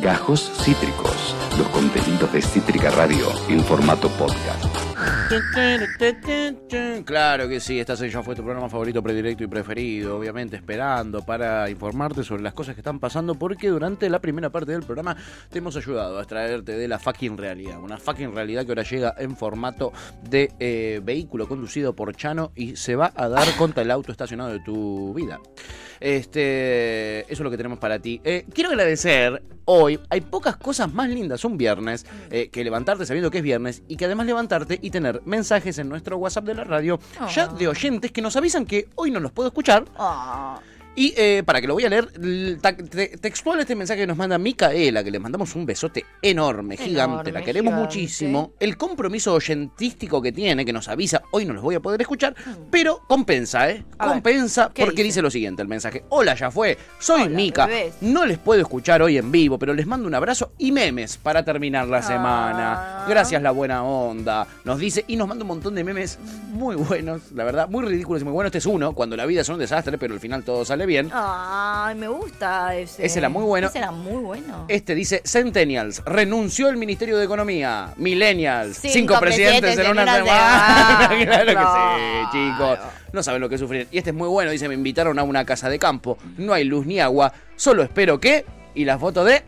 Gajos Cítricos, los contenidos de Cítrica Radio en formato podcast. Claro que sí, esta ya fue tu programa favorito, predilecto y preferido, obviamente esperando para informarte sobre las cosas que están pasando, porque durante la primera parte del programa te hemos ayudado a extraerte de la fucking realidad, una fucking realidad que ahora llega en formato de eh, vehículo conducido por Chano y se va a dar contra el auto estacionado de tu vida. Este, eso es lo que tenemos para ti. Eh, quiero agradecer hoy. Hay pocas cosas más lindas un viernes eh, que levantarte sabiendo que es viernes y que además levantarte y tener mensajes en nuestro WhatsApp de la radio ya de oyentes que nos avisan que hoy no los puedo escuchar. Ah. Y eh, para que lo voy a leer textual este mensaje que nos manda Micaela, que le mandamos un besote enorme, gigante, la queremos gigante. muchísimo. El compromiso oyentístico que tiene, que nos avisa, hoy no los voy a poder escuchar, pero compensa, ¿eh? A compensa ¿qué porque dice? dice? lo siguiente el mensaje. Hola, ya fue, soy Hola, Mica. bebés. No les puedo escuchar hoy en vivo, pero les mando un abrazo y memes para terminar la semana. Ah. Gracias, la buena onda. Nos dice y nos manda un montón de memes muy buenos, la verdad, muy ridículos y muy buenos. Este es uno, cuando la vida es un desastre, pero al final todo sale bien. Ay, me gusta ese. Ese era muy bueno. Ese era muy bueno. Este dice Centennials, renunció el Ministerio de Economía. Millennials, cinco, Cinco presidentes, presidentes en una semana. semana. claro que Claro. sí, chicos. No saben lo que sufrir. Y este es muy bueno, dice, me invitaron a una casa de campo. No hay luz ni agua, solo espero que... Y la foto de...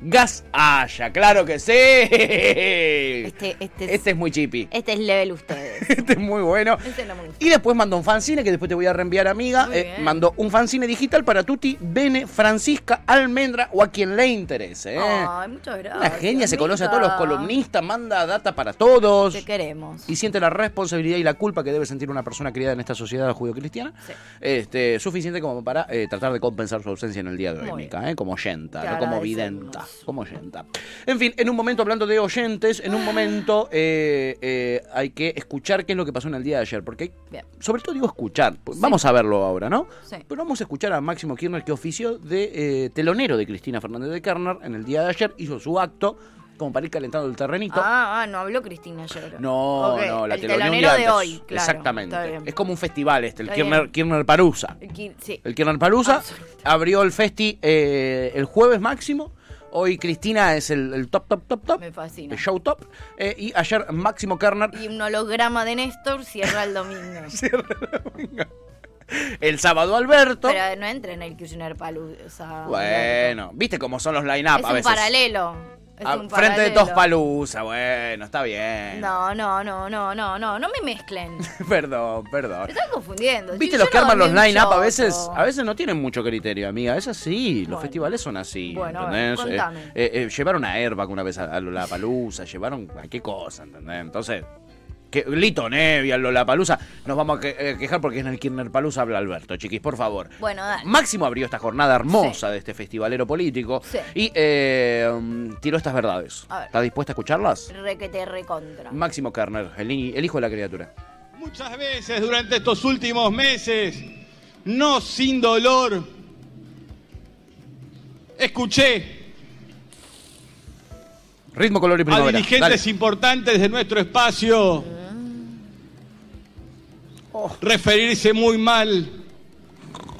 Gas haya, claro que sí. Este, este, es, Este es muy chippy. este es level ustedes. Este es muy bueno. Este no me gusta. Y después mandó un fanzine que después te voy a reenviar, amiga. Eh, mandó un fanzine digital para Tuti, Bene, Francisca, Almendra o a quien le interese. ¿eh? Ay, muchas gracias. Una genia, se conoce a todos los columnistas, manda data para todos. Te queremos. Y siente la responsabilidad y la culpa que debe sentir una persona criada en esta sociedad judio-cristiana. Sí. Este, suficiente como para eh, tratar de compensar su ausencia en el día de hoy, Mica, ¿eh? como oyenta, Te no como videnta, como oyenta. En fin, en un momento hablando de oyentes, en un momento eh, eh, hay que escuchar qué es lo que pasó en el día de ayer, porque Bien. sobre todo digo escuchar, pues vamos a verlo ahora, ¿no? Sí. Pero vamos a escuchar a Máximo Kirchner que ofició de eh, telonero de Cristina Fernández de Kirchner en el día de ayer, hizo su acto como para ir calentando el terrenito. Ah, ah, no habló Cristina ayer. No, no, la el un telonero de hoy, claro. Exactamente. Es como un festival este, el Kirchner. Kirchner Parusa. El Sí. El Kirchner Parusa Absolutamente. abrió el festi eh, el jueves máximo. Hoy Cristina es el, el top, top, top, top. Me fascina. El show top. Eh, y ayer Máximo Kerner. Y un holograma de Néstor cierra el domingo. El sábado Alberto. Pero no entra en el Kirchner Palusa. Bueno, viste cómo son los line-up Es a un veces. paralelo. Es Ah, un frente de paralelo. Tos Palusa, bueno, está bien. No, no, no, no, no, no, no me mezclen. perdón, perdón. Me están confundiendo. Viste Yo los que no arman los line-up a veces, a veces no tienen mucho criterio, amiga. Es así, los Bueno. festivales son así. Bueno, a ver, ¿entendés? Eh, eh, eh, llevaron a Airbag una vez a, a Lollapalooza, llevaron a qué cosa, ¿entendés? Entonces, que, Lito Nevi, a Lollapalooza, nos vamos a que- eh, quejar porque en el Kirchner Palusa habla Alberto, chiquis, por favor. Bueno, dale. Máximo abrió esta jornada hermosa de este festivalero político Sí. y eh, um, tiró estas verdades. A ver. ¿Está dispuesta a escucharlas? Requete recontra. Máximo Kerner, el, hijo de la criatura. Muchas veces durante estos últimos meses, no sin dolor, escuché Ritmo, color y a primavera. dirigentes Dale. importantes de nuestro espacio referirse muy mal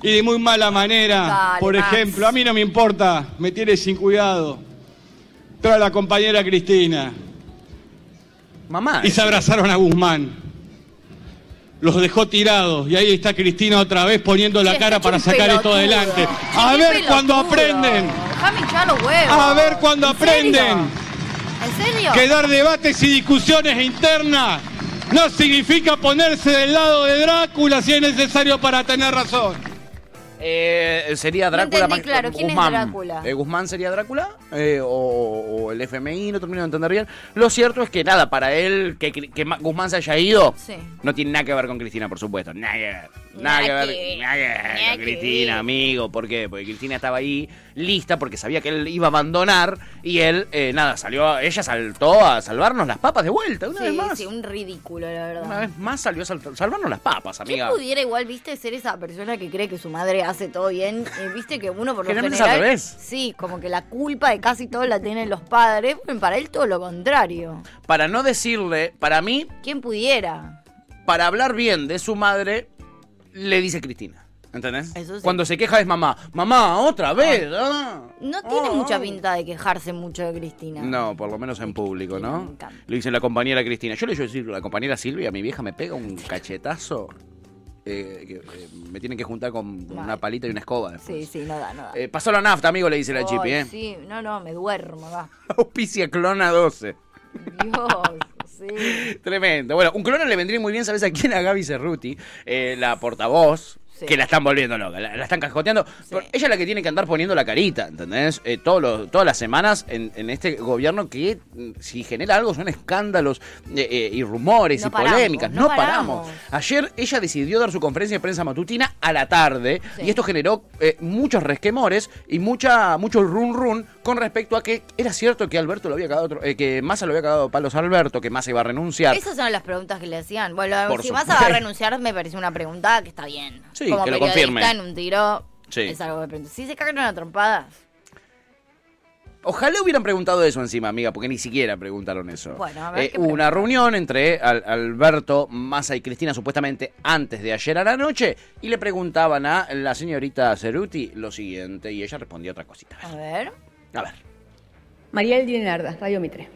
y de muy mala manera. Dale, Por Max. ejemplo, a mí no me importa, me tiene sin cuidado. Toda la compañera Cristina. Mamá. y se abrazaron a Guzmán. Los dejó tirados y ahí está Cristina otra vez poniendo la Sí, cara para sacar esto adelante. A ver cuando aprenden. A ver cuando aprenden. ¿En serio? Que dar debates y discusiones internas no significa ponerse del lado de Drácula si es necesario para tener razón. Eh, sería Drácula. claro, ¿quién es Guzmán. Drácula? Eh, Guzmán sería Drácula eh, o, o el FMI, no termino de entender bien. Lo cierto es que nada, para él, que, Guzmán se haya ido, Sí. no tiene nada que ver con Cristina, por supuesto. Nada que ver. Nada que ver, que- nada que ver nada con que Cristina, ver. amigo. ¿Por qué? Porque Cristina estaba ahí lista porque sabía que él iba a abandonar y él, eh, nada, salió, ella saltó a salvarnos las papas de vuelta, una vez más. sí, un ridículo, la verdad. Una vez más salió a sal- salvarnos las papas, ¿Quién amiga. pudiera igual, viste, ser esa persona que cree que su madre hace todo bien? Eh, viste que uno por lo general... al revés. Sí, como que la culpa de casi todo la tienen los padres. Bueno, para él todo lo contrario. Para no decirle, para mí, ¿Quién pudiera? para hablar bien de su madre, le dice Cristina. ¿Entendés? Sí. Cuando se queja es mamá. Mamá, otra vez. ah. No tiene mucha pinta de quejarse mucho de Cristina. No, por lo menos en público, ¿no? me. Lo dice la compañera Cristina. Yo le a decir, la compañera Silvia, mi vieja me pega un cachetazo. Eh, que, eh, me tienen que juntar con Mal. una palita y una escoba. después. Sí, sí, no da, no da. Eh, pasó la nafta, amigo, le dice la Chipi, ¿eh? Sí, no, no, me duermo, va. Auspicia Clona 12. Dios, sí. Tremendo. Bueno, un clona le vendría muy bien, ¿sabes a quién? A Gaby Cerruti, eh, la portavoz. Sí. Que la están volviendo loca, la, la están cascoteando. Pero ella es la que tiene que andar poniendo la carita, ¿entendés? Eh, todos los- todas las semanas en, en este gobierno que mm, si genera algo son escándalos eh, eh, y rumores No y paramos, polémicas. no No, paramos. paramos. Ayer ella decidió dar su conferencia de prensa matutina a la tarde Sí. y esto generó eh, muchos resquemores y mucha mucho run run con respecto a que era cierto que Alberto lo había cagado otro- eh, que Massa lo había cagado palos a Alberto, que Massa iba a renunciar. Esas son las preguntas que le hacían. Bueno, Por si vas supuesto. a renunciar, me parece una pregunta que está bien. Sí, Como que lo confirme. en un tiro, Sí. es algo que pregunto. Si se cagan a trompadas, Ojalá hubieran preguntado eso encima, amiga, porque ni siquiera preguntaron eso. Bueno, a ver Eh, hubo una reunión entre Al- Alberto, Massa y Cristina supuestamente antes de ayer a la noche y le preguntaban a la señorita Ceruti lo siguiente y ella respondía otra cosita. a ver. A ver. Mariel Dinarda, Radio Mitre.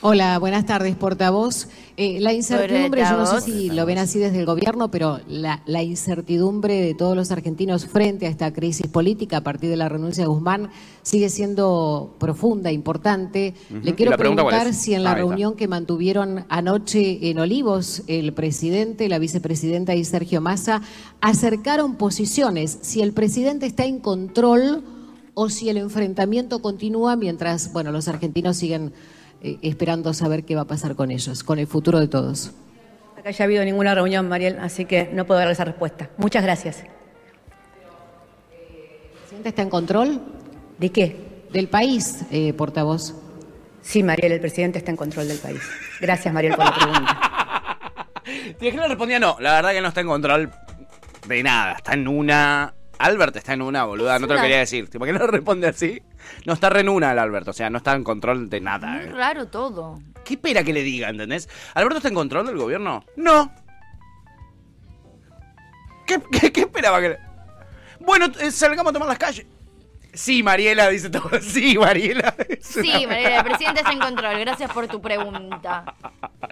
Hola, buenas tardes, portavoz. Eh, la incertidumbre, yo no sé si lo ven así desde el gobierno, pero la, la incertidumbre de todos los argentinos frente a esta crisis política a partir de la renuncia de Guzmán sigue siendo profunda, importante. Le ¿Y quiero preguntar si en la Ah, reunión que mantuvieron anoche en Olivos, el presidente, la vicepresidenta y Sergio Massa acercaron posiciones, si el presidente está en control o si el enfrentamiento continúa mientras, bueno, los argentinos siguen eh, esperando saber qué va a pasar con ellos, con el futuro de todos. Acá ya ha habido ninguna reunión, Mariel, así que no puedo dar esa respuesta. Muchas gracias. ¿El presidente está en control ¿De qué? del país, eh, portavoz? Sí, Mariel, el presidente está en control del país. Gracias, Mariel, por la pregunta. Y le respondía no, la verdad que no está en control de nada, está en una... Albert está en una, boluda, Es no te lo una- quería decir. ¿Por qué no responde así? No está re en una el Albert, o sea, no está en control de nada. Muy eh. raro todo. ¿Qué espera que le diga, entendés? ¿Alberto está en control del gobierno? No. ¿Qué, qué- qué esperaba que le... Bueno, eh, salgamos a tomar las calles. Sí, Mariela, dice todo. Sí, Mariela. Sí, Mariela, el presidente está en control. Gracias por tu pregunta.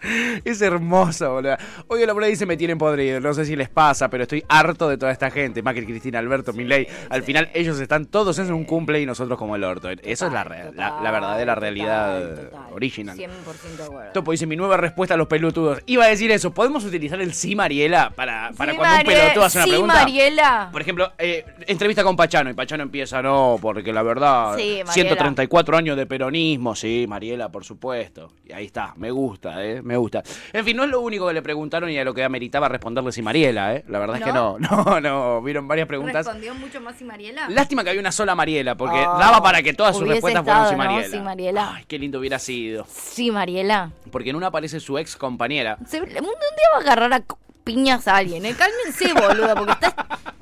es hermoso, boludo. Hoy la ahí dice me tienen podrido. No sé si les pasa, pero estoy harto de toda esta gente. Macri, Cristina, Alberto, Milei. Al final ellos están todos en un cumple y nosotros como el orto. Eso es la, re- la, la verdadera Total, realidad total. original. 100% de acuerdo. Topo dice mi nueva respuesta a los pelotudos. Iba a decir eso. ¿Podemos utilizar el sí, Mariela? Para, para Sí, cuando un pelotudo hace una sí, pregunta. Mariela. Por ejemplo, eh, entrevista con Pachano y Pachano empieza, no, porque la verdad, Sí, Mariela. 134 años de peronismo, sí, Mariela, por supuesto. Y ahí está, me gusta, eh, me gusta. En fin, no es lo único que le preguntaron y a lo que ameritaba responderle sí, Mariela, eh. La verdad es que no, ¿No? no, vieron varias preguntas. ¿Respondió mucho más y Mariela? Lástima que había una sola Mariela, porque Oh, daba para que todas sus respuestas fueran ¿no? Mariela. Ay, qué lindo hubiera sido. Sí, Mariela. Porque en una aparece su ex compañera. Se- un, día va a agarrar a piñas a alguien, ¿eh? Cálmense, boludo, porque está,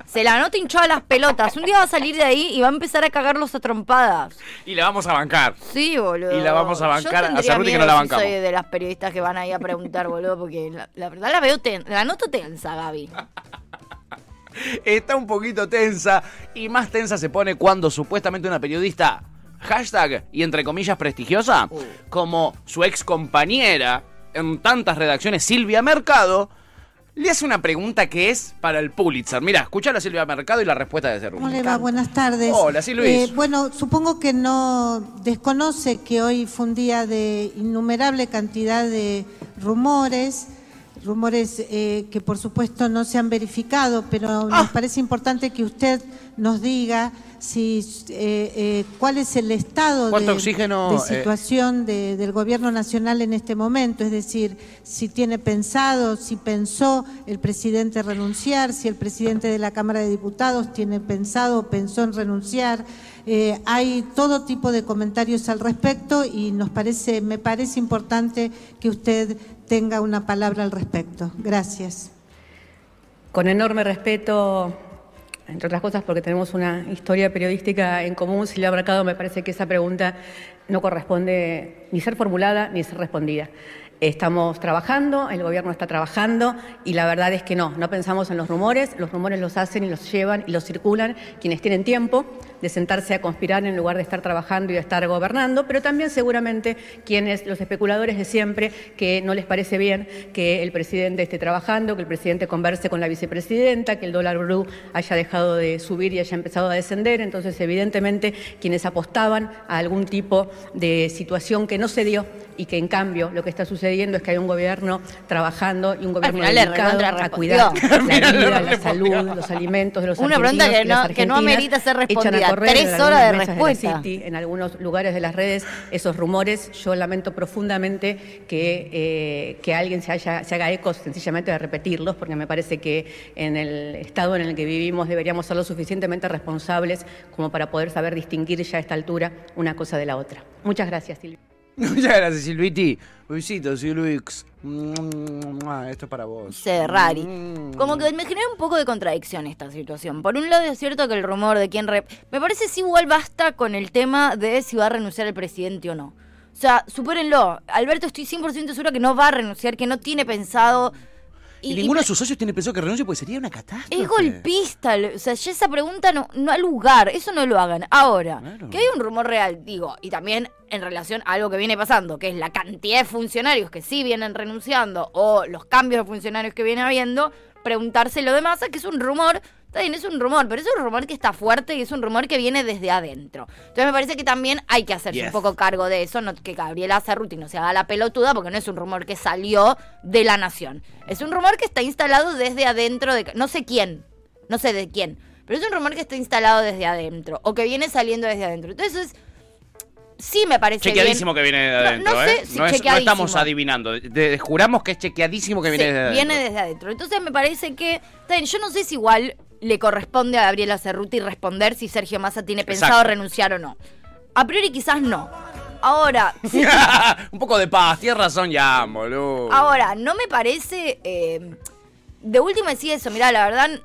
se la nota hinchada las pelotas. Un día va a salir de ahí y va a empezar a cagarlos a trompadas. Y la vamos a bancar. Sí, boludo. Y la vamos a bancar, Yo a Cerruti que no la bancamos. soy de las periodistas que van ahí a preguntar, boludo, porque la, la verdad la veo ten, la noto tensa, Gaby. está un poquito tensa y más tensa se pone cuando supuestamente una periodista, hashtag y entre comillas prestigiosa, Uh. como su ex compañera en tantas redacciones, Silvia Mercado, le hace una pregunta que es para el Pulitzer. Mira, escucha a Silvia Mercado y la respuesta de Cerruti. ¿Cómo le va? Buenas tardes. Hola, sí, Luis. Eh, bueno, supongo que no desconoce que hoy fue un día de innumerable cantidad de rumores, rumores eh, que por supuesto no se han verificado, pero Ah. nos parece importante que usted nos diga si eh, eh, cuál es el estado ¿Cuánto de, oxígeno, de situación de- del gobierno nacional en este momento, es decir, si tiene pensado, si pensó el presidente renunciar, si el presidente de la Cámara de Diputados tiene pensado o pensó en renunciar. Eh, hay todo tipo de comentarios al respecto y nos parece, me parece importante que usted tenga una palabra al respecto. Gracias. Con enorme respeto entre otras cosas porque tenemos una historia periodística en común, Silvia Mercado, me parece que esa pregunta no corresponde ni ser formulada ni ser respondida. Estamos trabajando, el gobierno está trabajando y la verdad es que no, no pensamos en los rumores, los rumores los hacen y los llevan y los circulan quienes tienen tiempo de sentarse a conspirar en lugar de estar trabajando y de estar gobernando, pero también seguramente quienes, los especuladores de siempre, que no les parece bien que el presidente esté trabajando, que el presidente converse con la vicepresidenta, que el dólar blue haya dejado de subir y haya empezado a descender, entonces evidentemente quienes apostaban a algún tipo de situación que no se dio y que en cambio lo que está sucediendo es que hay un gobierno trabajando y un gobierno dedicado a cuidar la vida, la salud, los alimentos de los Una pregunta argentinos que no- que no amerita ser respondida. Tres horas de respuesta. City, en algunos lugares de las redes esos rumores. Yo lamento profundamente que, eh, que alguien se, haya, se haga eco sencillamente de repetirlos, porque me parece que en el estado en el que vivimos deberíamos ser lo suficientemente responsables como para poder saber distinguir ya a esta altura una cosa de la otra. Muchas gracias, Silvia. Muchas gracias, Silviti. Besitos, Silvix. Esto es para vos. Sí, rari. Mm. Como que me genera un poco de contradicción esta situación. Por un lado es cierto que el rumor de quién... Re... Me parece si igual basta con el tema de si va a renunciar el presidente o no. O sea, supérenlo. Alberto estoy 100% seguro que no va a renunciar, que no tiene pensado... Y, ninguno de sus socios tiene pensado que renuncie porque sería una catástrofe. Es golpista, o sea, ya esa pregunta no, no ha lugar, eso no lo hagan. Ahora, Claro. que hay un rumor real, digo, y también en relación a algo que viene pasando, que es la cantidad de funcionarios que sí vienen renunciando o los cambios de funcionarios que viene habiendo, preguntarse lo demás, que es un rumor, está bien, es un rumor, pero es un rumor que está fuerte y es un rumor que viene desde adentro. Entonces me parece que también hay que hacerse Yes. un poco cargo de eso, no que Gabriela Cerruti no se haga la pelotuda, porque no es un rumor que salió de la nación. Es un rumor que está instalado desde adentro de... No sé quién, no sé de quién, pero es un rumor que está instalado desde adentro, o que viene saliendo desde adentro. Entonces, sí me parece Chequeadísimo bien. que viene de adentro, no sé ¿eh? si no, es- no estamos adivinando. De- de- juramos que es chequeadísimo que viene Sí, de adentro. viene desde adentro. Entonces me parece que, bien, yo no sé si igual le corresponde a Gabriela Cerruti responder si Sergio Massa tiene pensado renunciar o no. A priori quizás no. Ahora, sí, Un poco de paz, tienes razón ya, boludo. ahora, no me parece... eh, de última decía eso, mirá, la verdad...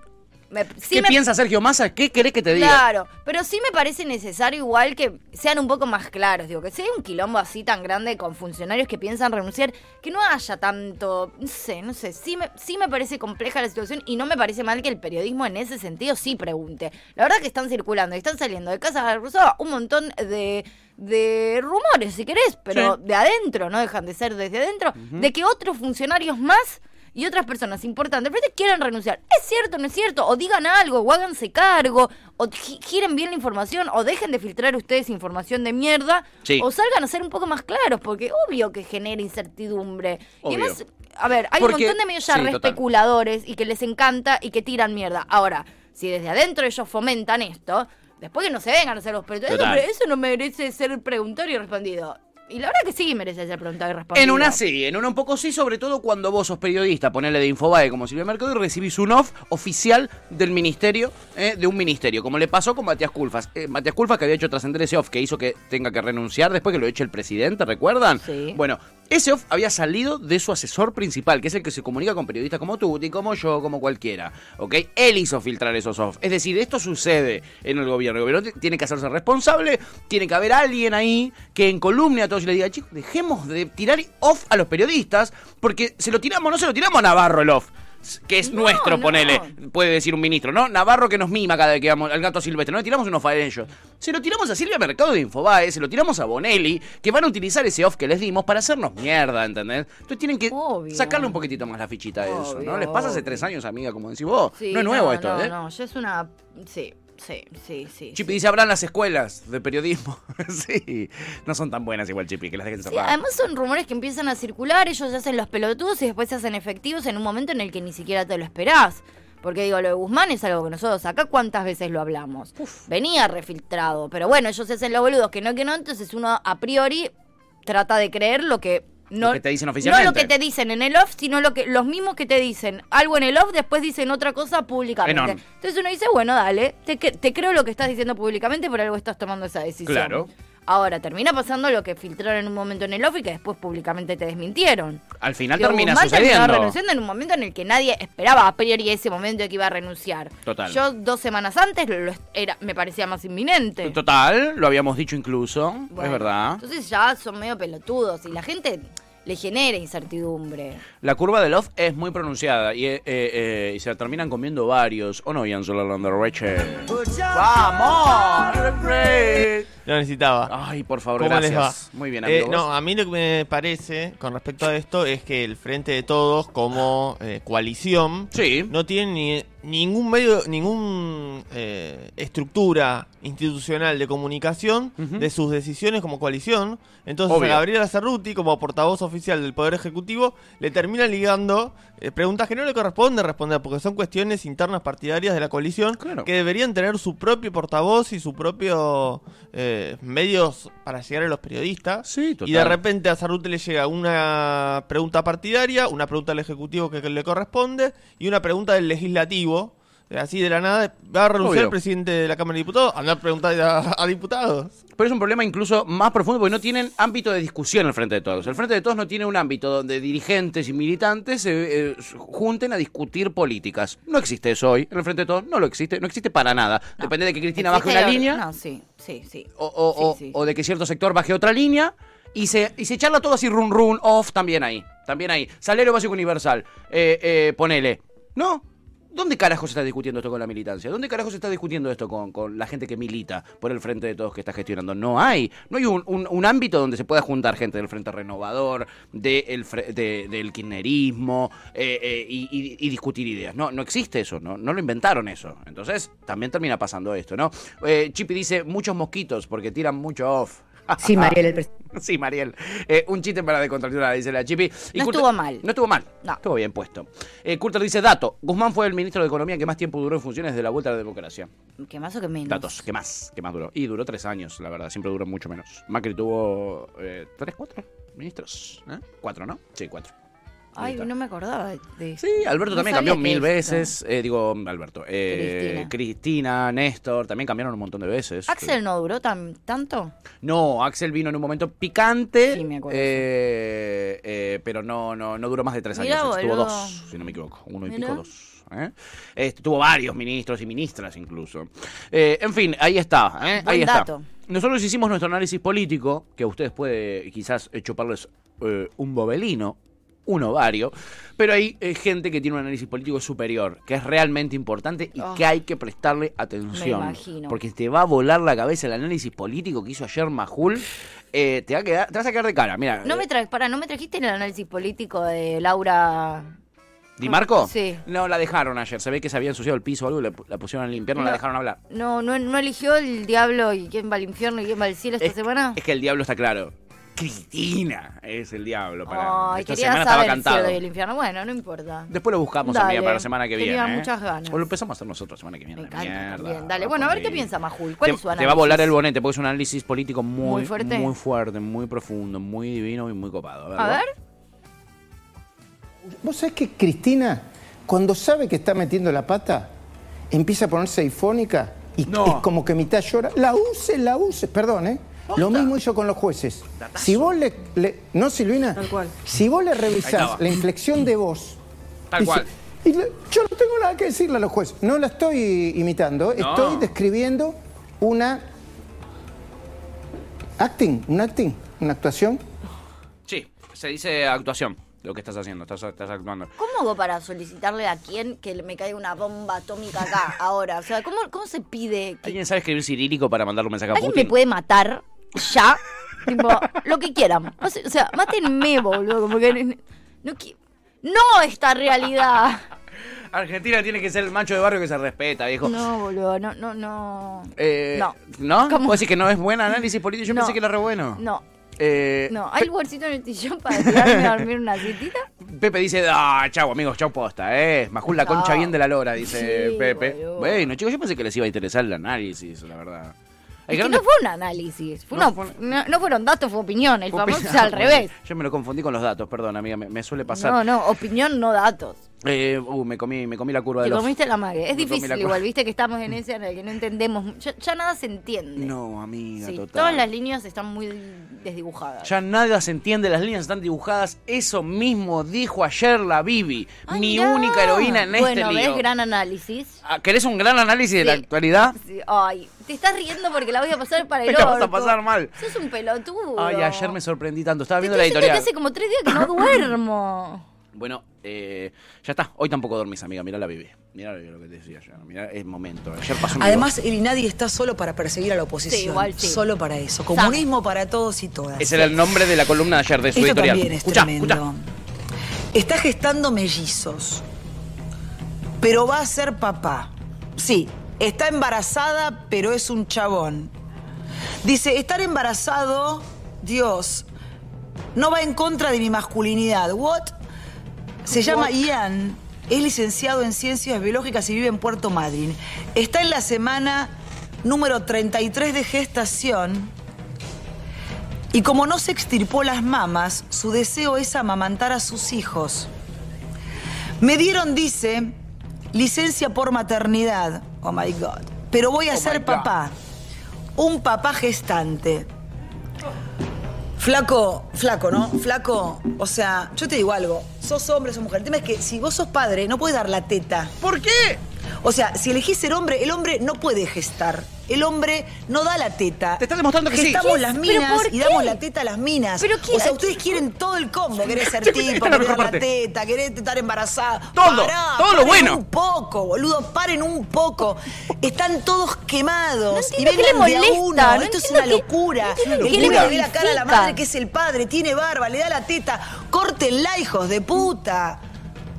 me- sí ¿Qué me- piensa Sergio Massa? ¿Qué querés que te diga? Claro, pero sí me parece necesario igual que sean un poco más claros, digo, que si hay un quilombo así tan grande con funcionarios que piensan renunciar, que no haya tanto, no sé, no sé, sí me, sí me parece compleja la situación y no me parece mal que el periodismo en ese sentido sí pregunte. La verdad que están circulando y están saliendo de Casa de Rosada un montón de, de rumores, si querés, pero de adentro, no dejan de ser desde adentro, de que otros funcionarios más y otras personas importantes, pero quieran renunciar. ¿Es cierto no es cierto? O digan algo, o háganse cargo, o gi- giren bien la información, o dejen de filtrar ustedes información de mierda, Sí. o salgan a ser un poco más claros, porque obvio que genera incertidumbre. Obvio. Y además, a ver, hay Porque- un montón de medios ya sí, re especuladores y que les encanta y que tiran mierda. Ahora, si desde adentro ellos fomentan esto, después que no se vengan a hacer los Total. eso, eso no merece ser preguntado y respondido. Y la verdad que sí merece ser preguntado y respondido. En una sí, en una un poco sí, sobre todo cuando vos sos periodista, ponele de Infobae como Silvia Mercado y recibís un off oficial del ministerio, eh, de un ministerio, como le pasó con Matías Culfas. Eh, Matías Culfas que había hecho trascender ese off que hizo que tenga que renunciar después que lo eche el presidente, ¿recuerdan? Sí. Bueno, ese off había salido de su asesor principal, que es el que se comunica con periodistas como Tuti, como yo, como cualquiera. ¿Ok? Él hizo filtrar esos off. Es decir, esto sucede en el gobierno. El gobierno tiene que hacerse responsable, tiene que haber alguien ahí que en columna a todos y le diga, chicos, dejemos de tirar off a los periodistas, porque se lo tiramos, no se lo tiramos a Navarro el off. Que es No, nuestro, no. ponele, puede decir un ministro, ¿no? Navarro que nos mima cada vez que vamos al gato silvestre, no le tiramos un off a ellos. Se lo tiramos a Silvia Mercado de Infobae, se lo tiramos a Bonelli, que van a utilizar ese off que les dimos para hacernos mierda, ¿entendés? Entonces tienen que Obvio. sacarle un poquitito más la fichita a eso, ¿no? Obvio, Les pasa hace obvio. tres años, amiga, como decís vos. Sí, no es nuevo no, esto, no, ¿eh? No, ya es una. Sí, sí, sí, sí. Chipi sí. dice, habrán las escuelas de periodismo. sí, no son tan buenas igual, Chipi, que las dejen Sí, cerrar. además son rumores que empiezan a circular, ellos se hacen los pelotudos y después se hacen efectivos en un momento en el que ni siquiera te lo esperás. Porque digo, lo de Guzmán es algo que nosotros acá cuántas veces lo hablamos. Venía refiltrado, pero bueno, ellos se hacen los boludos que no, que no, entonces uno a priori trata de creer lo que no, Lo que te dicen no oficialmente. lo que te dicen en el off, sino lo que los mismos que te dicen algo en el off, después dicen otra cosa públicamente. Enorme. Entonces uno dice, bueno, dale, te, te creo lo que estás diciendo públicamente, por algo estás tomando esa decisión. Claro. Ahora, termina pasando lo que filtraron en un momento en el off y que después públicamente te desmintieron. Al final Digo, termina Guzmán terminó sucediendo. renunciando en un momento en el que nadie esperaba a priori ese momento de que iba a renunciar. Total. Yo dos semanas antes lo era, me parecía más inminente. Total, lo habíamos dicho incluso, es verdad. Entonces ya son medio pelotudos y la gente le genera incertidumbre. La curva de Love es muy pronunciada y, eh, eh, y se la terminan comiendo varios. ¿O no, Ian Solander ¡Vamos! Lo necesitaba. Ay, por favor, ¿Cómo les gracias. va? Muy bien, Eh, amigo. no, ¿vos? a mí lo que me parece con respecto a esto es que el Frente de Todos, como eh, coalición, Sí. no tiene ni, ningún medio, ningún eh, estructura institucional de comunicación de sus decisiones como coalición. Entonces Obvio. a Gabriela Cerruti, como portavoz oficial del Poder Ejecutivo, le termina ligando eh, preguntas que no le corresponde responder, porque son cuestiones internas partidarias de la coalición Claro. que deberían tener su propio portavoz y su propio eh, medios para llegar a los periodistas. Sí, total. Y de repente a Cerruti le llega una pregunta partidaria, una pregunta del Ejecutivo que le corresponde y una pregunta del Legislativo. Así de la nada, va a renunciar Obvio. el presidente de la Cámara de Diputados, andar a preguntar a, a diputados. Pero es un problema incluso más profundo porque no tienen ámbito de discusión el Frente de Todos. El Frente de Todos no tiene un ámbito donde dirigentes y militantes se eh, junten a discutir políticas. No existe eso hoy. En el Frente de Todos no lo existe. No existe para nada. No. Depende de que Cristina baje una línea No, sí, sí, sí. o, o- Sí, o- sí. o de que cierto sector baje otra línea y se, y se charla todo así run run off también ahí. También ahí. Salario básico universal. Eh, eh, ponele. No. ¿Dónde carajo se está discutiendo esto con la militancia? ¿Dónde carajo se está discutiendo esto con, con la gente que milita por el frente de todos que está gestionando? No hay. No hay un, un- ámbito donde se pueda juntar gente del Frente Renovador, del kirchnerismo eh, eh, y, discutir ideas. No, no existe eso, no, no lo inventaron eso. Entonces también termina pasando esto, ¿no? Eh, dice muchos mosquitos porque tiran mucho off. Sí, Mariel, el presidente. Sí, Mariel. Eh, un chiste para descontracturar, dice la Chipi. No estuvo mal. No estuvo mal. No. Estuvo bien puesto. Eh, Curter dice, dato. Guzmán fue el ministro de Economía que más tiempo duró en funciones de la vuelta a la democracia. Que más o que menos. Datos. ¿Qué más? ¿Qué más duró? Y duró tres años, la verdad. Siempre duró mucho menos. Macri tuvo eh, tres, cuatro ministros. ¿eh? Cuatro, ¿no? Sí, cuatro. Ay, no me acordaba de Sí, Alberto No también cambió mil veces. Eh, digo, Alberto. Eh, Cristina. Cristina, Néstor, también cambiaron un montón de veces. ¿Axel no duró tan, tanto? No, Axel vino en un momento picante. Sí, me acuerdo. eh, pero no, no, no duró más de tres Mirá, años. Estuvo dos, si no me equivoco. Uno y Mirá. pico, dos. ¿eh? Este, tuvo varios ministros y ministras incluso. Eh, en fin, ahí está. ¿eh? Ahí dato. está. Nosotros hicimos nuestro análisis político, que a ustedes puede quizás chuparles un bobelino, un ovario, pero hay eh, gente que tiene un análisis político superior, que es realmente importante y Oh. que hay que prestarle atención. Me imagino. Porque te va a volar la cabeza el análisis político que hizo ayer Majul. eh, te, va a quedar, te vas a quedar de cara. Mira, No me eh, tra para, ¿no me trajiste el análisis político de Laura? ¿Di Marco? Sí. No, la dejaron ayer. Se ve que se había ensuciado el piso o algo y la, la pusieron a limpiar, no, la No. dejaron hablar. No, no, no eligió el diablo y quién va al infierno y quién va al cielo esta Es, semana. es que el diablo está claro. Cristina es el diablo. Para Ay, esta quería semana estaba saber el cantado. cielo y el infierno. Bueno, no importa. Después lo buscamos, Dale. amiga, para la semana que Tenía viene. ¿eh? muchas ganas. O lo empezamos a hacer nosotros la semana que viene. Me la encanta mierda, también. Dale, va bueno, a ver qué piensa Majul. ¿Cuál te, es su análisis? te va a volar el bonete porque es un análisis político muy, Muy fuerte. muy fuerte, muy profundo, muy divino y muy copado. A ver. Vos sabés que Cristina, cuando sabe que está metiendo la pata, empieza a ponerse eifónica y No. es como que mitad llora. La use, la use, perdón, ¿eh? Lo mismo hizo con los jueces. Si vos le, le- ¿No, Silvina? Tal cual. Si vos le revisás la inflexión de voz. Tal cual. y le- yo no tengo nada que decirle a los jueces. No la estoy imitando, No. estoy describiendo una. Acting, un acting, una actuación. Sí, se dice actuación lo que estás haciendo, estás, estás actuando. ¿Cómo hago para solicitarle a quién que me caiga una bomba atómica acá, ahora? O sea, ¿cómo, cómo se pide? que- ¿Alguien sabe escribir cirílico para mandarle un mensaje a ¿Alguien Putin? me puede matar ya? tipo, lo que quieran. O sea, mátenme, boludo. Como que no, no, qui- no esta realidad. Argentina tiene que ser el macho de barrio que se respeta, viejo. No, boludo, no, no, no. Eh, No. ¿No? ¿Cómo? ¿Puedo decir que no es buen análisis político? Yo No. pensé que era re bueno. No, Eh, no. ¿Hay lugarcito en el sillón para tirarme a dormir una citita? Pepe dice, ah, chau amigos, chau posta, eh. Majul la concha bien de la lora, dice Sí, Pepe. boludo. Bueno, chicos, yo pensé que les iba a interesar el análisis, la verdad. Es que no fue un análisis, fue No no, no fueron datos, fue opinión. El famoso es al revés. Yo me lo confundí con los datos, perdón, amiga, me, me suele pasar. No, no, opinión, no datos. Eh, uh, me comí, me comí la curva de Te los... comiste la mague. Es Me difícil igual, viste que estamos en ese en el que no entendemos. Ya, ya nada se entiende. No, amiga, Sí, total. todas las líneas están muy desdibujadas. Ya nada se entiende, las líneas están dibujadas. Eso mismo dijo ayer la Bibi, Ay, mi única heroína en este Bueno, lío. ¿ves? Gran análisis. Ah, ¿Querés un gran análisis de la actualidad? Sí, Ay, te estás riendo porque la voy a pasar para el Me la vas a orto. pasar mal. Sos un pelotudo. Ay, ayer me sorprendí tanto. Estaba Te viendo estoy la editorial. que hace como tres días que no duermo. Bueno, eh, ya está. Hoy tampoco dormís, amiga. Mirá la Bibi. Mirá lo que te decía yo. Mirá, es momento. Ayer pasó un Además, el INADI está solo para perseguir a la oposición. Sí, igual sí. Solo para eso. Comunismo para todos y todas. Ese era el nombre de la columna de ayer de su Esto editorial. también es Escuchá, tremendo. escuchá. Está gestando mellizos. Pero va a ser papá. Sí, está embarazada, pero es un chabón. Dice, estar embarazado, Dios, no va en contra de mi masculinidad. What? Se llama Ian, es licenciado en Ciencias Biológicas y vive en Puerto Madryn. Está en la semana número 33 de gestación y como no se extirpó las mamas, su deseo es amamantar a sus hijos. Me dieron, dice, licencia por maternidad. Oh my God. Pero voy a Oh ser papá. Un papá gestante. Flaco, flaco, ¿no? Flaco, o sea, yo te digo algo, sos hombre, sos mujer. El tema es que si vos sos padre, no puedes dar la teta. ¿Por qué? O sea, si elegís ser hombre, el hombre no puede gestar. El hombre no da la teta. Te está demostrando que sí. Gestamos ¿Qué? las ¿Pero minas y damos la teta a las minas. ¿Pero qué? O sea, ustedes quieren todo el combo. Querés ser tipo, la querés dar la teta, querés estar embarazada. Todo, Pará, todo lo paren bueno. un poco, boludo. Paren un poco. Están todos quemados. No y vengan le de a uno. no Esto es una qué- locura. no le ve la cara a la madre que es el padre, tiene barba, le da la teta. Córtenla, hijos de puta.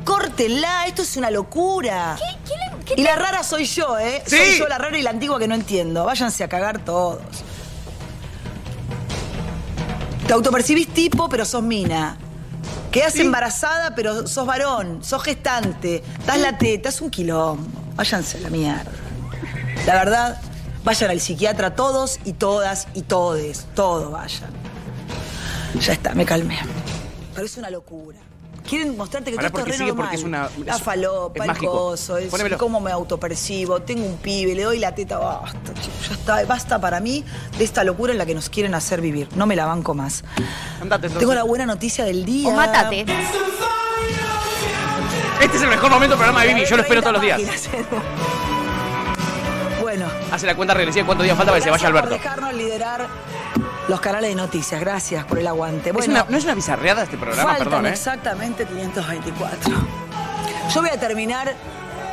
Córtenla, esto es una locura. ¿Qué, qué le- qué Y te- la rara soy yo, ¿eh? Sí. Soy yo la rara y la antigua que no entiendo. Váyanse a cagar todos. Te autopercibís tipo, pero sos mina. Quedás embarazada, pero sos varón. Sos gestante. Das la teta, es un quilombo. Váyanse a la mierda. La verdad, vayan al psiquiatra todos y todas y todes. Todos vayan. Ya está, me calmé. Pero es una locura. Quieren mostrarte que Pará, todo esto porque es re sigue, porque normal. es una- La es- falopa, es el mágico. coso, es Ponémelo. cómo me autopercibo, tengo un pibe, le doy la teta, basta, chicos, ya está, basta para mí de esta locura en la que nos quieren hacer vivir. No me la banco más. Andate. Tengo la buena noticia del día. O mátate. Este es el mejor momento del programa de Vivi. Yo lo espero todos los días. Bueno. Hace la cuenta regresiva cuántos días falta para que se vaya Alberto. Por dejarnos liderar los canales de noticias. Gracias por el aguante. Es Bueno, una- no es una bizarreada este programa, faltan perdón, ¿eh? exactamente 524. Yo voy a terminar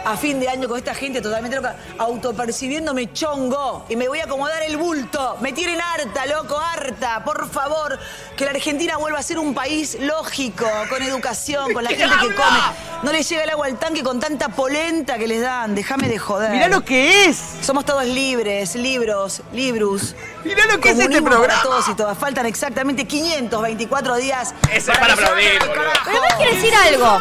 a fin de año con esta gente totalmente loca, autopercibiéndome chongo y me voy a acomodar el bulto. Me tienen harta, loco, harta. Por favor, que la Argentina vuelva a ser un país lógico, con educación, con la ¿Qué gente que come. No les llega el agua al tanque con tanta polenta que les dan. Déjame de joder. Mirá lo que es. Somos todos libres, libros, librus. Mirá lo que es este Comunismo programa. para todos y todas. Faltan exactamente 524 días. Ese es para aplaudir. Pero vos quiero decir algo.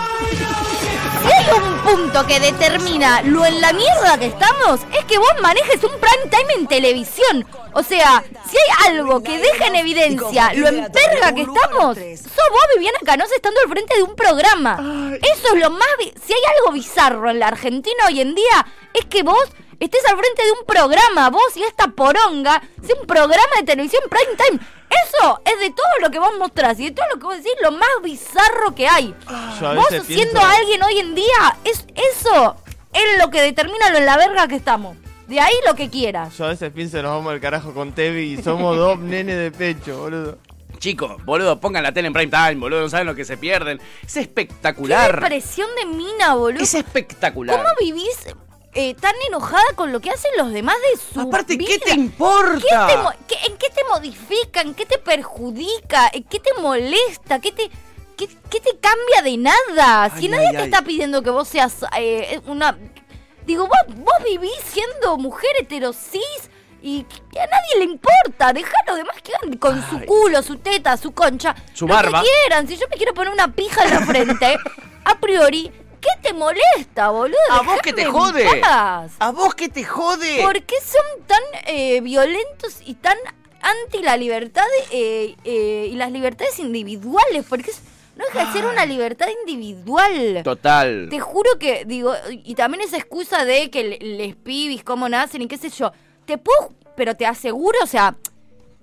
Un punto que determina lo en la mierda que estamos, es que vos manejes un prime time en televisión. O sea, si hay algo que deja en evidencia lo enverga que estamos, sos vos, Viviana Canosa, estando al frente de un programa. Eso es lo más... Si hay algo bizarro en la Argentina hoy en día, es que vos estés al frente de un programa, vos y esta poronga, sea un programa de televisión prime time. Eso es de todo lo que vos mostrás y de todo lo que vos decís, lo más bizarro que hay. Yo a Vos siendo pienso- alguien hoy en día, es eso es lo que determina lo en la verga que estamos. De ahí lo que quieras. Yo a veces pienso nos vamos al carajo con Tevi y somos dos nenes de pecho, boludo. Chicos, boludo, pongan la tele en prime time, boludo, no saben lo que se pierden. Es Qué espectacular. depresión de mina, boludo. Es espectacular. ¿Cómo vivís eh, tan enojada con lo que hacen los demás de su Aparte, ¿qué vida? te importa? ¿Qué te qué- ¿En qué te modifica? ¿En qué te perjudica? ¿En qué te molesta? ¿Qué te, qué, qué te cambia de nada? Si Ay, nadie ay, te ay. está pidiendo que vos seas eh, una... Digo, vos, vos vivís siendo mujer heterosis y que a nadie le importa. Dejá a los demás que hagan con su culo, su teta, su concha. Su lo barba. que quieran. Si yo me quiero poner una pija en la frente, a priori, ¿qué te molesta, boludo? ¿A vos que te jode? ¿A vos que te jode? ¿Por qué son tan eh, violentos y tan anti la libertad eh, eh, y las libertades individuales? Porque es- no deja de ser una libertad individual. Total. Te juro que, digo, y también esa excusa de que le- les pibis, cómo nacen y qué sé yo. Te puedo, pero te aseguro, o sea,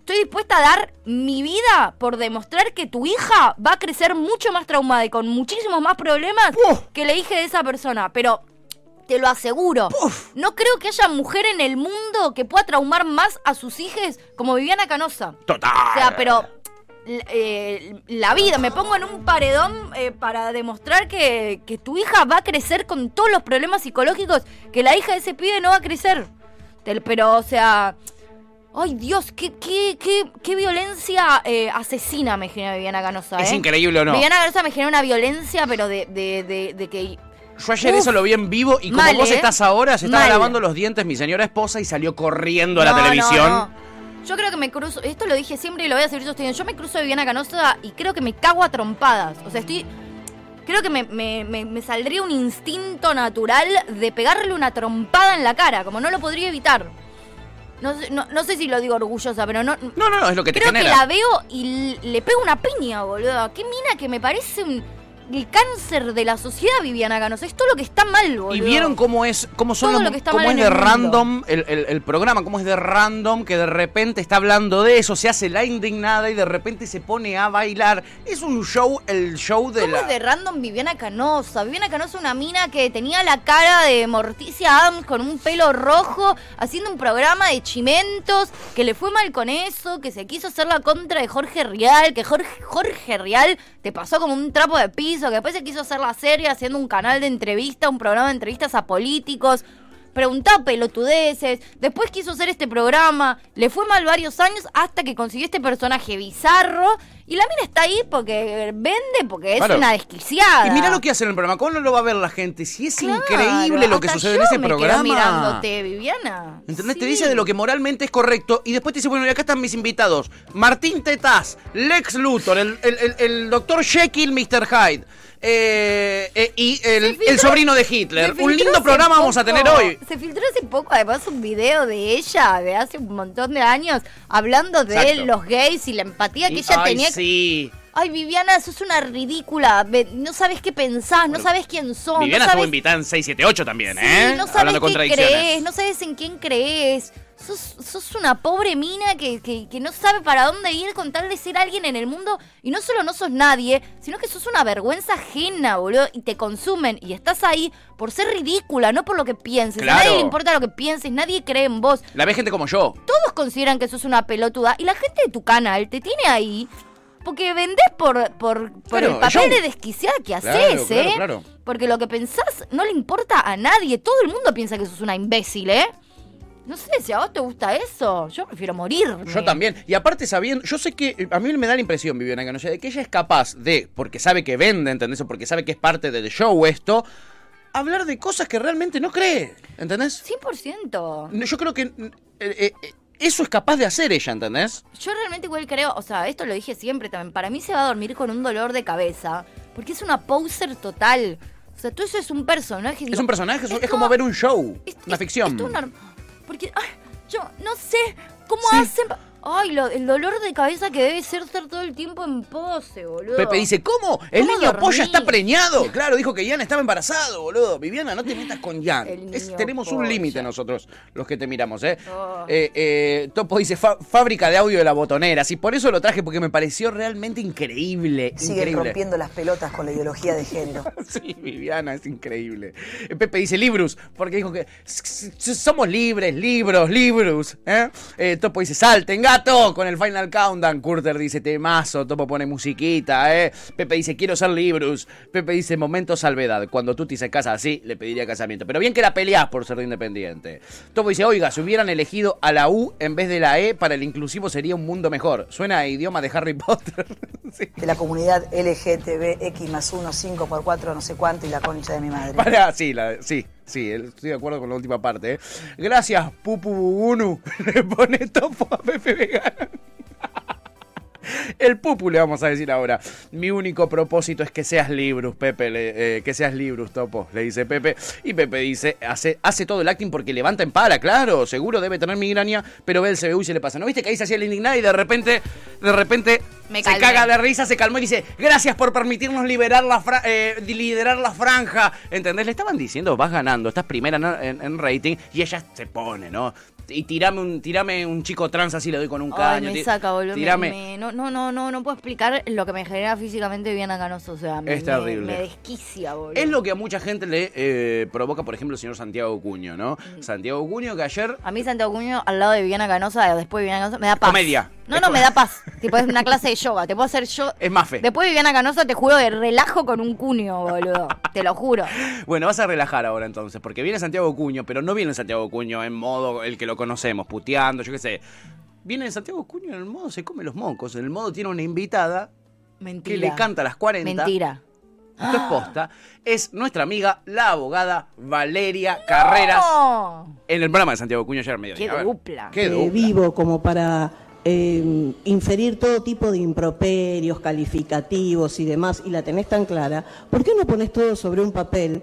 estoy dispuesta a dar mi vida por demostrar que tu hija va a crecer mucho más traumada y con muchísimos más problemas que la hija de esa persona. Pero te lo aseguro. No creo que haya mujer en el mundo que pueda traumar más a sus hijas como Viviana Canosa. Total. O sea, pero eh, la vida, me pongo en un paredón eh, para demostrar que, que tu hija va a crecer con todos los problemas psicológicos que la hija de ese pibe no va a crecer. Pero, o sea... Ay, Dios, qué, qué, qué, qué violencia eh, asesina me genera Viviana Canosa, ¿Es ¿eh? increíble o no? Viviana Canosa me genera una violencia, pero de, de, de, de que... Yo ayer Uf. eso lo vi en vivo y como Mal, vos ¿eh? estás ahora, se estaba Mal. lavando los dientes mi señora esposa y salió corriendo a la no, televisión. no. Yo creo que me cruzo, esto lo dije siempre y lo voy a seguir sosteniendo. Yo me cruzo de Viviana Canosa y creo que me cago a trompadas. O sea, estoy. Creo que me, me- me- me saldría un instinto natural de pegarle una trompada en la cara, como no lo podría evitar. No sé, no, no sé si lo digo orgullosa, pero no. No, no, no, es lo que te Creo que la veo y l- le pego una piña, boludo. Qué mina que me parece un- el cáncer de la sociedad, Viviana Canosa. Es todo lo que está mal, boludo. Y vieron cómo es, cómo son Todo los- lo que está cómo mal es de el random el, el- el programa, cómo es de random que de repente está hablando de eso, se hace la indignada y de repente se pone a bailar. Es un show, el show de ¿Cómo la. es de random Viviana Canosa? Viviana Canosa una mina que tenía la cara de Morticia Adams con un pelo rojo, haciendo un programa de chimentos, que le fue mal con eso, que se quiso hacer la contra de Jorge Rial, que Jorge, Jorge Rial te pasó como un trapo de piso, que después se quiso hacer la serie haciendo un canal de entrevista, un programa de entrevistas a políticos. Preguntaba pelotudeces, después quiso hacer este programa, le fue mal varios años hasta que consiguió este personaje bizarro y la mina está ahí porque vende, porque es Claro. una desquiciada. Y mira lo que hacen en el programa, ¿cómo no lo va a ver la gente? Si es Claro, increíble lo que sucede en ese me quedo programa. mirándote, Viviana. ¿Entendés? Te dice de lo que moralmente es correcto y después te dice, bueno, y acá están mis invitados. Martín Tetaz, Lex Luthor, el, el, el- el doctor Jekyll, Mr. Hyde. Eh, eh, y el, filtró- el sobrino de Hitler. Un lindo programa vamos a tener hoy. Se filtró hace poco, además, un video de ella de hace un montón de años hablando de Exacto. los gays y la empatía que ella ay, tenía. sí. Ay, Viviana, sos una ridícula. No sabes qué pensás, no sabes quién sos. Viviana no estuvo sabes invitada en 678 también, Sí, ¿eh? no sabes Hablando de qué contradicciones. crees, no sabes en quién crees. Sos, sos una pobre mina que, que- que no sabe para dónde ir con tal de ser alguien en el mundo. Y no solo no sos nadie, sino que sos una vergüenza ajena, boludo. Y te consumen. Y estás ahí por ser ridícula, no por lo que pienses. A nadie le importa lo que pienses, nadie cree en vos. La ve gente como yo. Todos consideran que sos una pelotuda. Y la gente de tu canal te tiene ahí. Porque vendés por, por, por Claro, el el papel de desquiciada que haces, Claro, ¿eh? claro, claro. Porque lo que pensás no le importa a nadie. Todo el mundo piensa que sos una imbécil, ¿eh? No sé si a vos te gusta eso. Yo prefiero morir. Yo también. Y aparte sabiendo, yo sé que a mí me da la impresión, Viviana Canosa, de que ella es capaz de, porque sabe que vende, ¿entendés? O porque sabe que es parte del show esto, hablar de cosas que realmente no cree, ¿entendés? 100%. No, Yo creo que eh, eh, eh, eso es capaz de hacer ella, ¿entendés? Yo realmente igual creo, o sea, esto lo dije siempre también. Para mí se va a dormir con un dolor de cabeza. Porque es una poser total. O sea, todo eso es un personaje. Es digo, un personaje, es, como como- ver un show, es- una ficción. es una- Porque, ay, yo no sé cómo Sí. hacen. Ay, lo- el dolor de cabeza que debe ser estar todo el tiempo en pose, boludo. Pepe dice, ¿cómo? El ¿Cómo niño dormís? polla está preñado. Claro, dijo que Ian estaba embarazado, boludo. Viviana, no te metas con Ian. Es- tenemos un límite nosotros, los que te miramos, ¿eh? Oh. Eh, eh, Topo dice, "Fa- fábrica de audio de la botonera. Sí, por eso lo traje, porque me pareció realmente increíble. Siguen increíble. rompiendo las pelotas con la ideología de género. Sí, Viviana, es increíble. Eh, Pepe dice Librus, porque dijo que somos libres, libros, libros. ¿eh? Eh, Topo dice salten, con el Final Countdown. Curter dice temazo, Topo pone musiquita. ¿eh? Pepe dice quiero ser Librus. Pepe dice momento salvedad. Cuando Tuti se casa así, le pediría casamiento. Pero bien que la peleás por ser independiente. Topo dice, oiga, si hubieran elegido a la U en vez de la E, para el inclusivo sería un mundo mejor. Suena a idioma de Harry Potter. Sí. De la comunidad LGTBX más 1, 5 por 4, no sé cuánto y la concha de mi madre. Para, sí, la- sí, sí, estoy de acuerdo con la última parte. ¿eh? Gracias, Pupu Bugunu. Le pone topo a Pepe Vegano. El pupu le vamos a decir ahora. Mi único propósito es que seas Librus, Pepe. le- eh, que seas Librus, Topo, le dice Pepe. Y Pepe dice, hace, hace todo el acting porque levanta en para, claro. Seguro debe tener migraña, pero ve el CBU y se le pasa. ¿No viste que ahí se hacía el indignado y de repente, de repente Me se caga de risa, se calmó y dice, gracias por permitirnos liberar la eh, liderar la franja. ¿Entendés? Le estaban diciendo, vas ganando, estás primera en, en- en rating y ella se pone, ¿no? Y tirame un, tirame un chico trans así le doy con un Ay, caño. me ti- saca, boludo. me- Tirame. me- no, no, no, no, no puedo explicar lo que me genera físicamente Viviana Canosa. O sea, me, Es terrible. me desquicia, boludo. Es lo que a mucha gente le eh, provoca, por ejemplo, el señor Santiago Cuño, ¿no? Mm. Santiago Cuño que ayer... A mí Santiago Cuño al lado de Viviana Canosa, después de Viviana Canosa, me da paz. Comedia. No, Es no, me da paz. tipo, es una clase de yoga. Te puedo hacer yo. Es mafe. Después de Viviana Canosa, te juro que relajo con un cuño, boludo. Te lo juro. Bueno, vas a relajar ahora entonces, porque viene Santiago Cuño, pero no viene Santiago Cuño en modo el que lo conocemos, puteando, yo qué sé. Viene Santiago Cuño en el modo se come los mocos, en el modo tiene una invitada Mentira. que le canta a las 40. Mentira. Esto es posta. Es nuestra amiga, la abogada Valeria Carreras, ¡No! en el programa de Santiago Cuño ayer al mediodía. ¡Qué dupla! Qué eh, dupla. vivo como para eh, inferir todo tipo de improperios, calificativos y demás, y la tenés tan clara, ¿por qué no pones todo sobre un papel?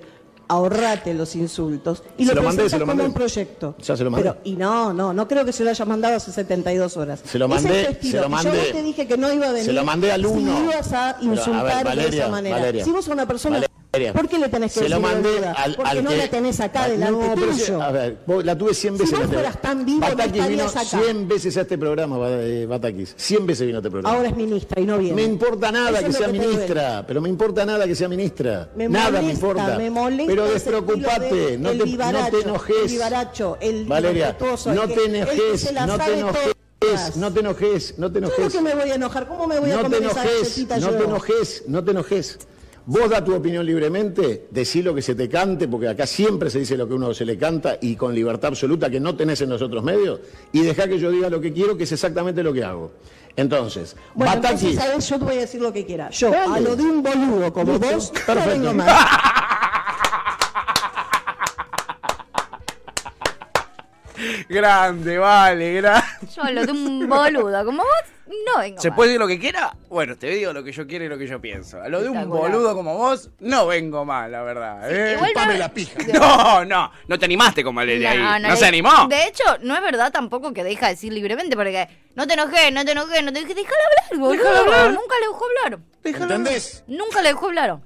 Ahorrate los insultos y Se lo, lo mandé, presentas se lo como mandé. un proyecto. Ya se lo mandé. Pero, y no, no, no creo que se lo hayas mandado hace 72 horas. Se lo mandé, es se lo mandé. Yo vos te dije que no iba a venir. Se lo mandé al uno. Si ibas a Pero, a ver, insultar de Valeria, esa manera. Valeria. si vos una persona. Valeria. ¿Por qué le tenés que Se lo decir mandé boluda? al, Porque al no que... la tenés acá delante no, tuyo. sí, a ver, vos la tuve 100 Si veces vos en este fueras tan vivo, no Batakis vino acá. 100 veces a este programa, eh, Batakis. 100 veces vino a este programa. Ahora es ministra y no viene. Me importa nada Eso que es lo sea que te ministra, pero me importa nada que sea ministra. Me nada me molesta, importa. me molesta pero despreocupate, de no el te, no te El enojes. vivaracho, el Valeria, el no te el enojes, la no te enojes, todas. no te enojes, no te enojes. que me voy a enojar. ¿Cómo me voy a No te comer esa enojes, galletita no yo? te enojes, no te enojes. Vos da tu opinión libremente, decí lo que se te cante, porque acá siempre se dice lo que uno se le canta y con libertad absoluta que no tenés en los otros medios, y dejá que yo diga lo que quiero, que es exactamente lo que hago. Entonces, Bueno, Batakis, entonces, ¿sabes? Yo te voy a decir lo que quiera. Yo, Dale. a lo de un boludo como Listo, vos, no perfecto. vengo más. Grande, vale, grande. Yo lo de un boludo como vos, no vengo ¿Se más. puede decir lo que quiera? Bueno, te digo lo que yo quiero y lo que yo pienso. A lo de un boludo como vos, no vengo mal, la verdad. ¿eh? igual no- la pija. No, no, no te animaste como el de ahí. No, le- se animó. De hecho, no es verdad tampoco que deja de decir libremente, porque no te enojes, no te enojes, no te enojes. Déjala hablar, boludo. Déjala hablar. Nunca le dejó hablar. ¿entendés? Nunca le dejó hablar.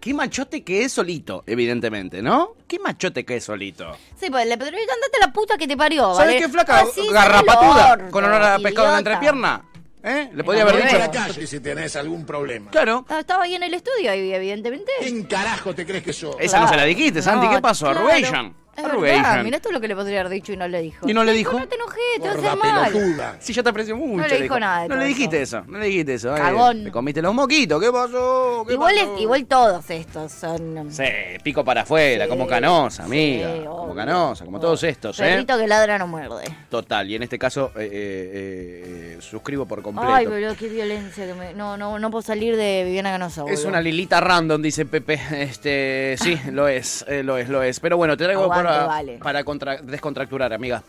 Qué machote que es solito, evidentemente, ¿no? Qué machote que es solito. Sí, pues le pero andate la puta que te parió, ¿Sabes ¿vale? qué flaca? Ah, sí, Garrapatuda. orto, Con olor a pescado en la entrepierna. ¿Eh? Le podía haber la dicho. nevera. calle si tenés algún problema. Claro. Ah, Estaba ahí en el estudio, y evidentemente. ¿Quién carajo te crees que sos? Esa no se la dijiste, Santi. ¿Qué pasó? claro. Arrugation. Es verdad, mirá todo lo que le podría haber dicho y no le dijo. ¿Y no le dijo? No te enojes, te va a Gorda hacer mal. Sí, ya te aprecio mucho. No le dijo nada de No todo le dijiste eso. eso. No le dijiste eso. eh. Cagón. Te comiste los moquitos. ¿Qué pasó? ¿Qué Igual, pasó? es, igual todos estos son. Sí, pico para afuera, Sí, como canosa, amiga. sí, como canosa, como todos estos, ¿eh? Perrito que ladra no muerde. Total, y en este caso eh, eh, eh, suscribo por completo. Ay, pero qué violencia. Que me... no, no, no puedo salir de Viviana Canosa. Es una Lilita random, dice Pepe. Este, sí, lo es, eh, lo es, lo es. Pero bueno, te traigo Aguante, para, vale. para contra- descontracturar, amiga.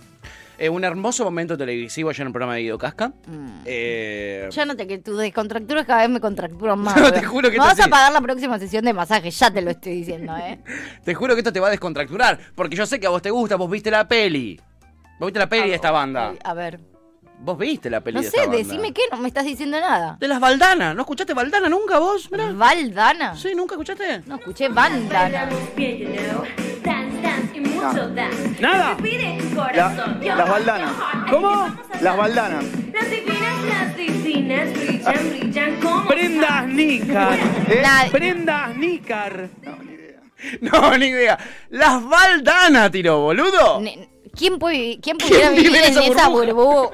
Eh, un hermoso momento televisivo ayer en el programa de Guido Casca. Eh, Ya noté que tus descontracturas cada vez me contracturan más. No, te juro que vas a pagar la próxima sesión de masaje, ya te lo estoy diciendo, ¿eh? te juro que esto te va a descontracturar, porque yo sé que a vos te gusta, vos viste la peli. Vos viste la peli de esta banda. A ver. Vos viste la peli No de sé, esta banda. decime qué, no me estás diciendo nada. De las Valdana. ¿No escuchaste Valdana nunca vos? Mirá. ¿Valdana? Sí, ¿nunca escuchaste? No escuché bandana. Nada. La- las baldanas. ¿Cómo? Las baldanas. Las divinas, las divinas brillan, brillan como. Prendas Nícar. La- Prendas Nícar. No, ni idea. Las Valdana tiró, boludo. Ne- ¿Quién, puede, ¿Quién pudiera vivir en en esa burbuja?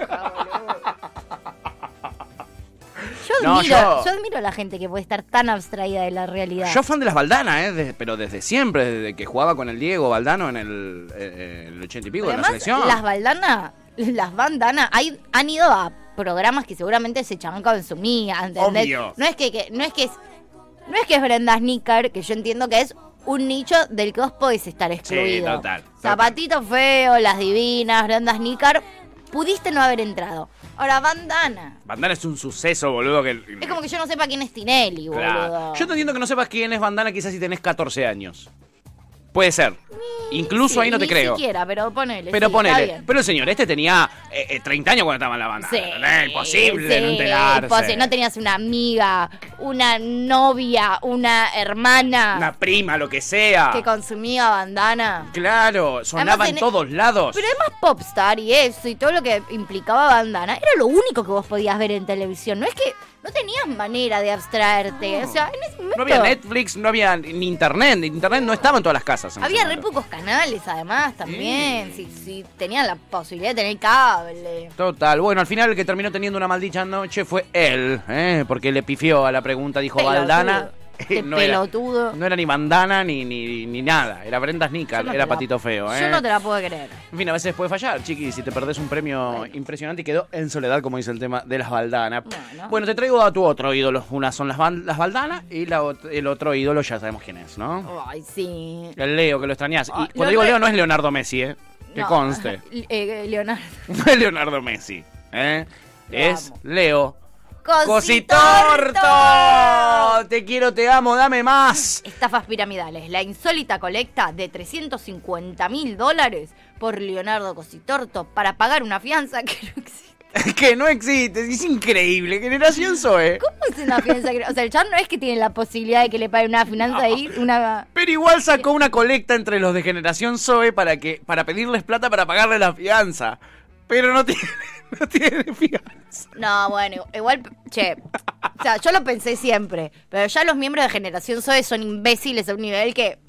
Yo No, admiro, yo- yo... admiro a la gente que puede estar tan abstraída de la realidad. Yo fan de las Valdana, ¿eh? de- pero desde siempre, desde que jugaba con el Diego Valdano en el, eh, el 80 y pico de la además, selección. las bandanas, las bandanas, hay, han ido a programas que seguramente se chavan con su mía, ¿entendés? Obvio. No es que, que- no es que es, no es que es Brenda Snicker, que yo entiendo que es un nicho del que vos podés estar excluido. total, total. Zapatito feo, las divinas, Brenda Snicker, pudiste no haber entrado. Ahora, bandana. Bandana es un suceso, boludo. Que... Es como que yo no sepa quién es Tinelli, boludo. Claro. Yo te entiendo que no sepas quién es Bandana quizás si tenés 14 años. Puede ser. Incluso Sí, ahí no te ni creo. siquiera, pero ponele. Pero sí, está ponele. bien. Pero el señor este tenía eh, eh, 30 años cuando estaba en la banda. Sí, imposible no enterarse. imposible. No tenías una amiga, una novia, una hermana Una prima, lo que sea. que consumía bandana. Claro, sonaba en tenés- todos lados. Pero además Popstar y eso y todo lo que implicaba bandana era lo único que vos podías ver en televisión. No es que no tenías manera de abstraerte. O sea, en ese momento No había Netflix, no había ni internet. Internet no estaba en todas las casas. en había re pocos canales además también. Si, si tenían la posibilidad de tener cable. Total. Bueno, al final el que terminó teniendo una maldita noche fue él, ¿eh? porque le pifió a la pregunta, dijo Pelotudo. Qué no, era, pelotudo. no era ni bandana ni, ni, ni nada. Era Brenda Snicker, Yo no era la- patito feo. ¿eh? Yo no te la puedo creer. En fin, a veces puede fallar, chiqui, si te perdés un premio impresionante y quedó en soledad, como dice el tema de las baldanas. Bueno, te traigo a tu otro ídolo. Una son las, las baldanas y la el otro ídolo ya sabemos quién es, ¿no? Ay, sí. El Leo, que lo extrañás. Y Ah, cuando digo Leo no es Leonardo Messi, ¿eh? Que No. conste. Eh, Leonardo. No es Leonardo Messi, ¿eh? Es Leo. Cositorto. Te quiero, te amo, dame más. Estafas piramidales. La insólita colecta de 350 mil dólares por Leonardo Cositorto para pagar una fianza que no existe. que no existe, es increíble. Generación Zoe. ¿Cómo es una fianza que no- O sea, el chan no es que tiene la posibilidad de que le pague una fianza ahí, una... Pero igual sacó una colecta entre los de Generación Zoe para que para pedirles plata para pagarle la fianza. Pero no tiene, no tiene fianza. No, bueno, igual, che, o sea, yo lo pensé siempre, pero ya los miembros de Generación Zoe son imbéciles a un nivel que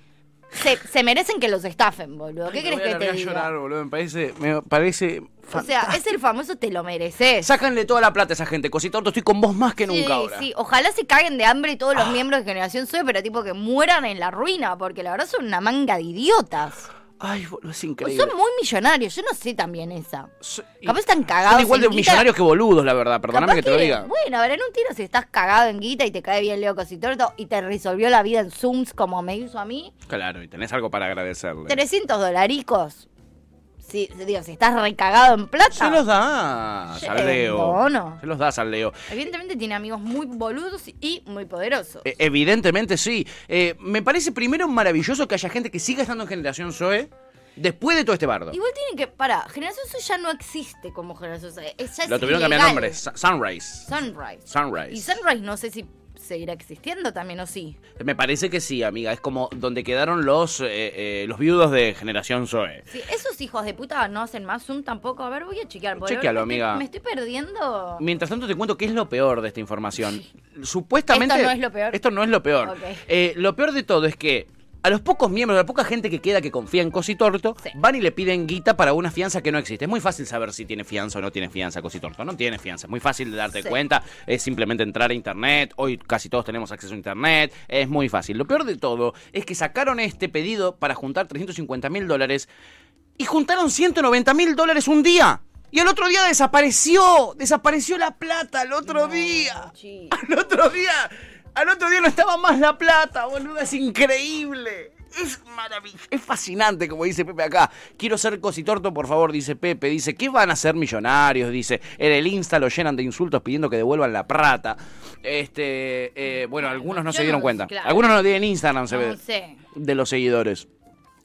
se, se merecen que los estafen, boludo. ¿Qué crees que te diga? llorar, boludo. Me parece, me parece O sea, es el famoso te lo mereces. Sácanle toda la plata a esa gente. Cositorto, estoy con vos más que Sí, nunca ahora. sí, ojalá se caguen de hambre todos los miembros de Generación Zoe, pero tipo que mueran en la ruina, porque la verdad son una manga de idiotas. Ay, boludo, es Pues increíble. son muy millonarios, yo no sé también esa. Capaz están cagados. Son igual de guita. millonarios que boludos, la verdad. Perdóname que te lo diga. Bueno, a ver, en un tiro si estás cagado en guita y te cae bien Leo Cositorto y te resolvió la vida en Zooms como me hizo a mí, Claro, y tenés algo para agradecerle. 300 dolaricos. Si, digo, si estás recagado en plata. Se los das al Leo. Bueno. Se los das al Leo. Evidentemente tiene amigos muy boludos y muy poderosos. Eh, evidentemente sí. Eh, me parece primero maravilloso que haya gente que siga estando en Generación Zoe después de todo este bardo. Igual tienen que. Para, Generación Zoe ya no existe como Generación Zoe. Es- ya es Lo tuvieron que cambiar nombre. Su- Sunrise. Sunrise. Sunrise. Y Sunrise no sé si seguirá existiendo también o sí. Me parece que sí, amiga. Es como donde quedaron los, eh, eh, los viudos de Generación Zoe. Sí, esos hijos de puta no hacen más Zoom tampoco. A ver, voy a chequear. Chequealo, me estoy- amiga. Me estoy perdiendo. Mientras tanto te cuento qué es lo peor de esta información. Supuestamente... Esto no es lo peor. Esto no es lo peor. Eh, lo peor de todo es que a los pocos miembros, a la poca gente que queda que confía en Cositorto, van y le piden guita para una fianza que no existe. Es muy fácil saber si tiene fianza o no tiene fianza Cositorto. No tiene fianza. Es muy fácil de darte Sí. cuenta. Es simplemente entrar a internet. Hoy casi todos tenemos acceso a internet. Es muy fácil. Lo peor de todo es que sacaron este pedido para juntar 350 mil dólares y juntaron 190 mil dólares un día. Y al otro día desapareció, desapareció la plata al otro día. Al otro día, al otro día no estaba más la plata, boludo, es increíble. Es maravilloso, es fascinante, como dice Pepe acá. Quiero ser cositorto, por favor, dice Pepe. Dice, ¿qué van a ser millonarios? Dice, en el Insta lo llenan de insultos pidiendo que devuelvan la plata. Este, eh, bueno, algunos no yo se dieron no- cuenta. claro. Algunos no tienen Instagram, se No ve sé. de los seguidores.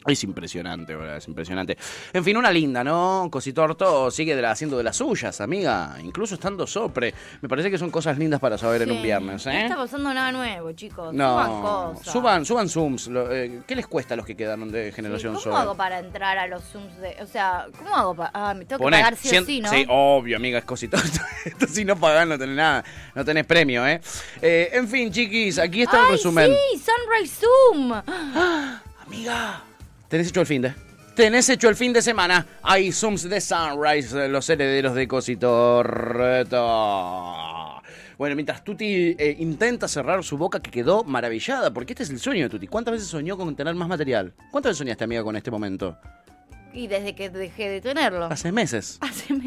Es impresionante, ¿verdad? Es impresionante. En fin, una linda, ¿no? Cositorto sigue de la- haciendo de las suyas, amiga. Incluso estando sopre. Me parece que son cosas lindas para saber en un Sí. viernes, No ¿eh? está pasando nada nuevo, chicos. Suban No, cosas. suban, suban Zooms. Eh, ¿Qué les cuesta a los que quedaron de Sí, Generación ¿Cómo Zoe? hago para entrar a los Zooms de.? O sea, ¿cómo hago para.? Ah, me tengo que pagar sí o cien- sí, ¿no? Sí, obvio, amiga, es Cositorto. Esto si no pagás no tenés nada. No tenés premio, ¿eh? Eh, En fin, chiquis, aquí está el ¡Ay, resumen. Sí, Sunrise Zoom. Amiga. Tenés hecho el fin de. Tenés hecho el fin de semana. Hay Zooms de Sunrise, los herederos de Cositorto. Bueno, mientras Tuti eh, intenta cerrar su boca que quedó maravillada, porque este es el sueño de Tuti. ¿Cuántas veces soñó con tener más material? ¿Cuántas veces soñaste, amiga, con este momento? Y desde que dejé de tenerlo. Hace meses.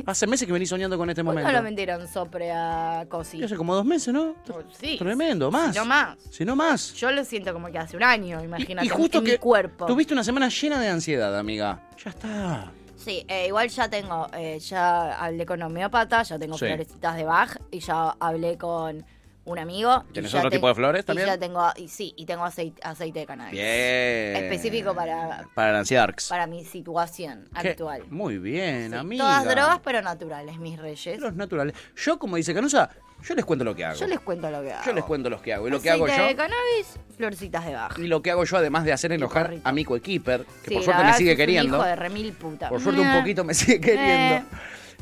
Hace meses. que venís soñando con este ¿Cuándo momento. lo vendieron sopre a Cosi? Y hace como dos meses, ¿no? Sí. Tremendo, más. Si no más. Si no más. Yo lo siento como que hace un año, imagínate. Y justo en que mi cuerpo. tuviste una semana llena de ansiedad, amiga. Ya está. Sí, eh, igual ya tengo, eh, ya hablé con homeópata, ya tengo Sí. florecitas de Bach y ya hablé con un amigo. y ¿Tenés ya otro tipo de flores y también? ya tengo, y sí, y tengo aceite, aceite de cannabis. Bien. Específico para, Para Nancy para mi situación Qué- actual. Muy bien, amiga. Todas drogas, pero naturales, mis reyes. Los naturales. Yo, como dice Canusa, yo les cuento lo que hago. Yo les cuento lo que hago. Yo les cuento lo que hago. Y lo que hago yo. de cannabis, florcitas de Bach. Y lo que hago yo, además de hacer enojar a mi coequiper, que Sí, por suerte me sigue un queriendo. hijo de remil puta. Por suerte un Eh. poquito me sigue queriendo.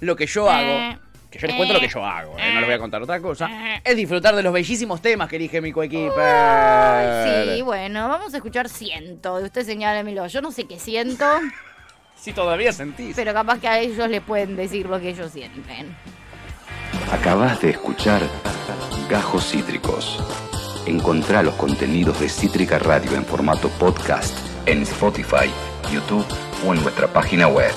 Lo que yo hago, que yo les cuento lo que yo hago, eh, no les voy a contar otra cosa, es disfrutar de los bellísimos temas que elige mi coequiper. Sí, bueno, vamos a escuchar ciento. Usted señálemelo. Yo no sé qué siento, Si todavía sentís. pero capaz que a ellos les pueden decir lo que ellos sienten. Acabas de escuchar Gajos Cítricos. Encontrá los contenidos de Cítrica Radio en formato podcast en Spotify, YouTube o en nuestra página web.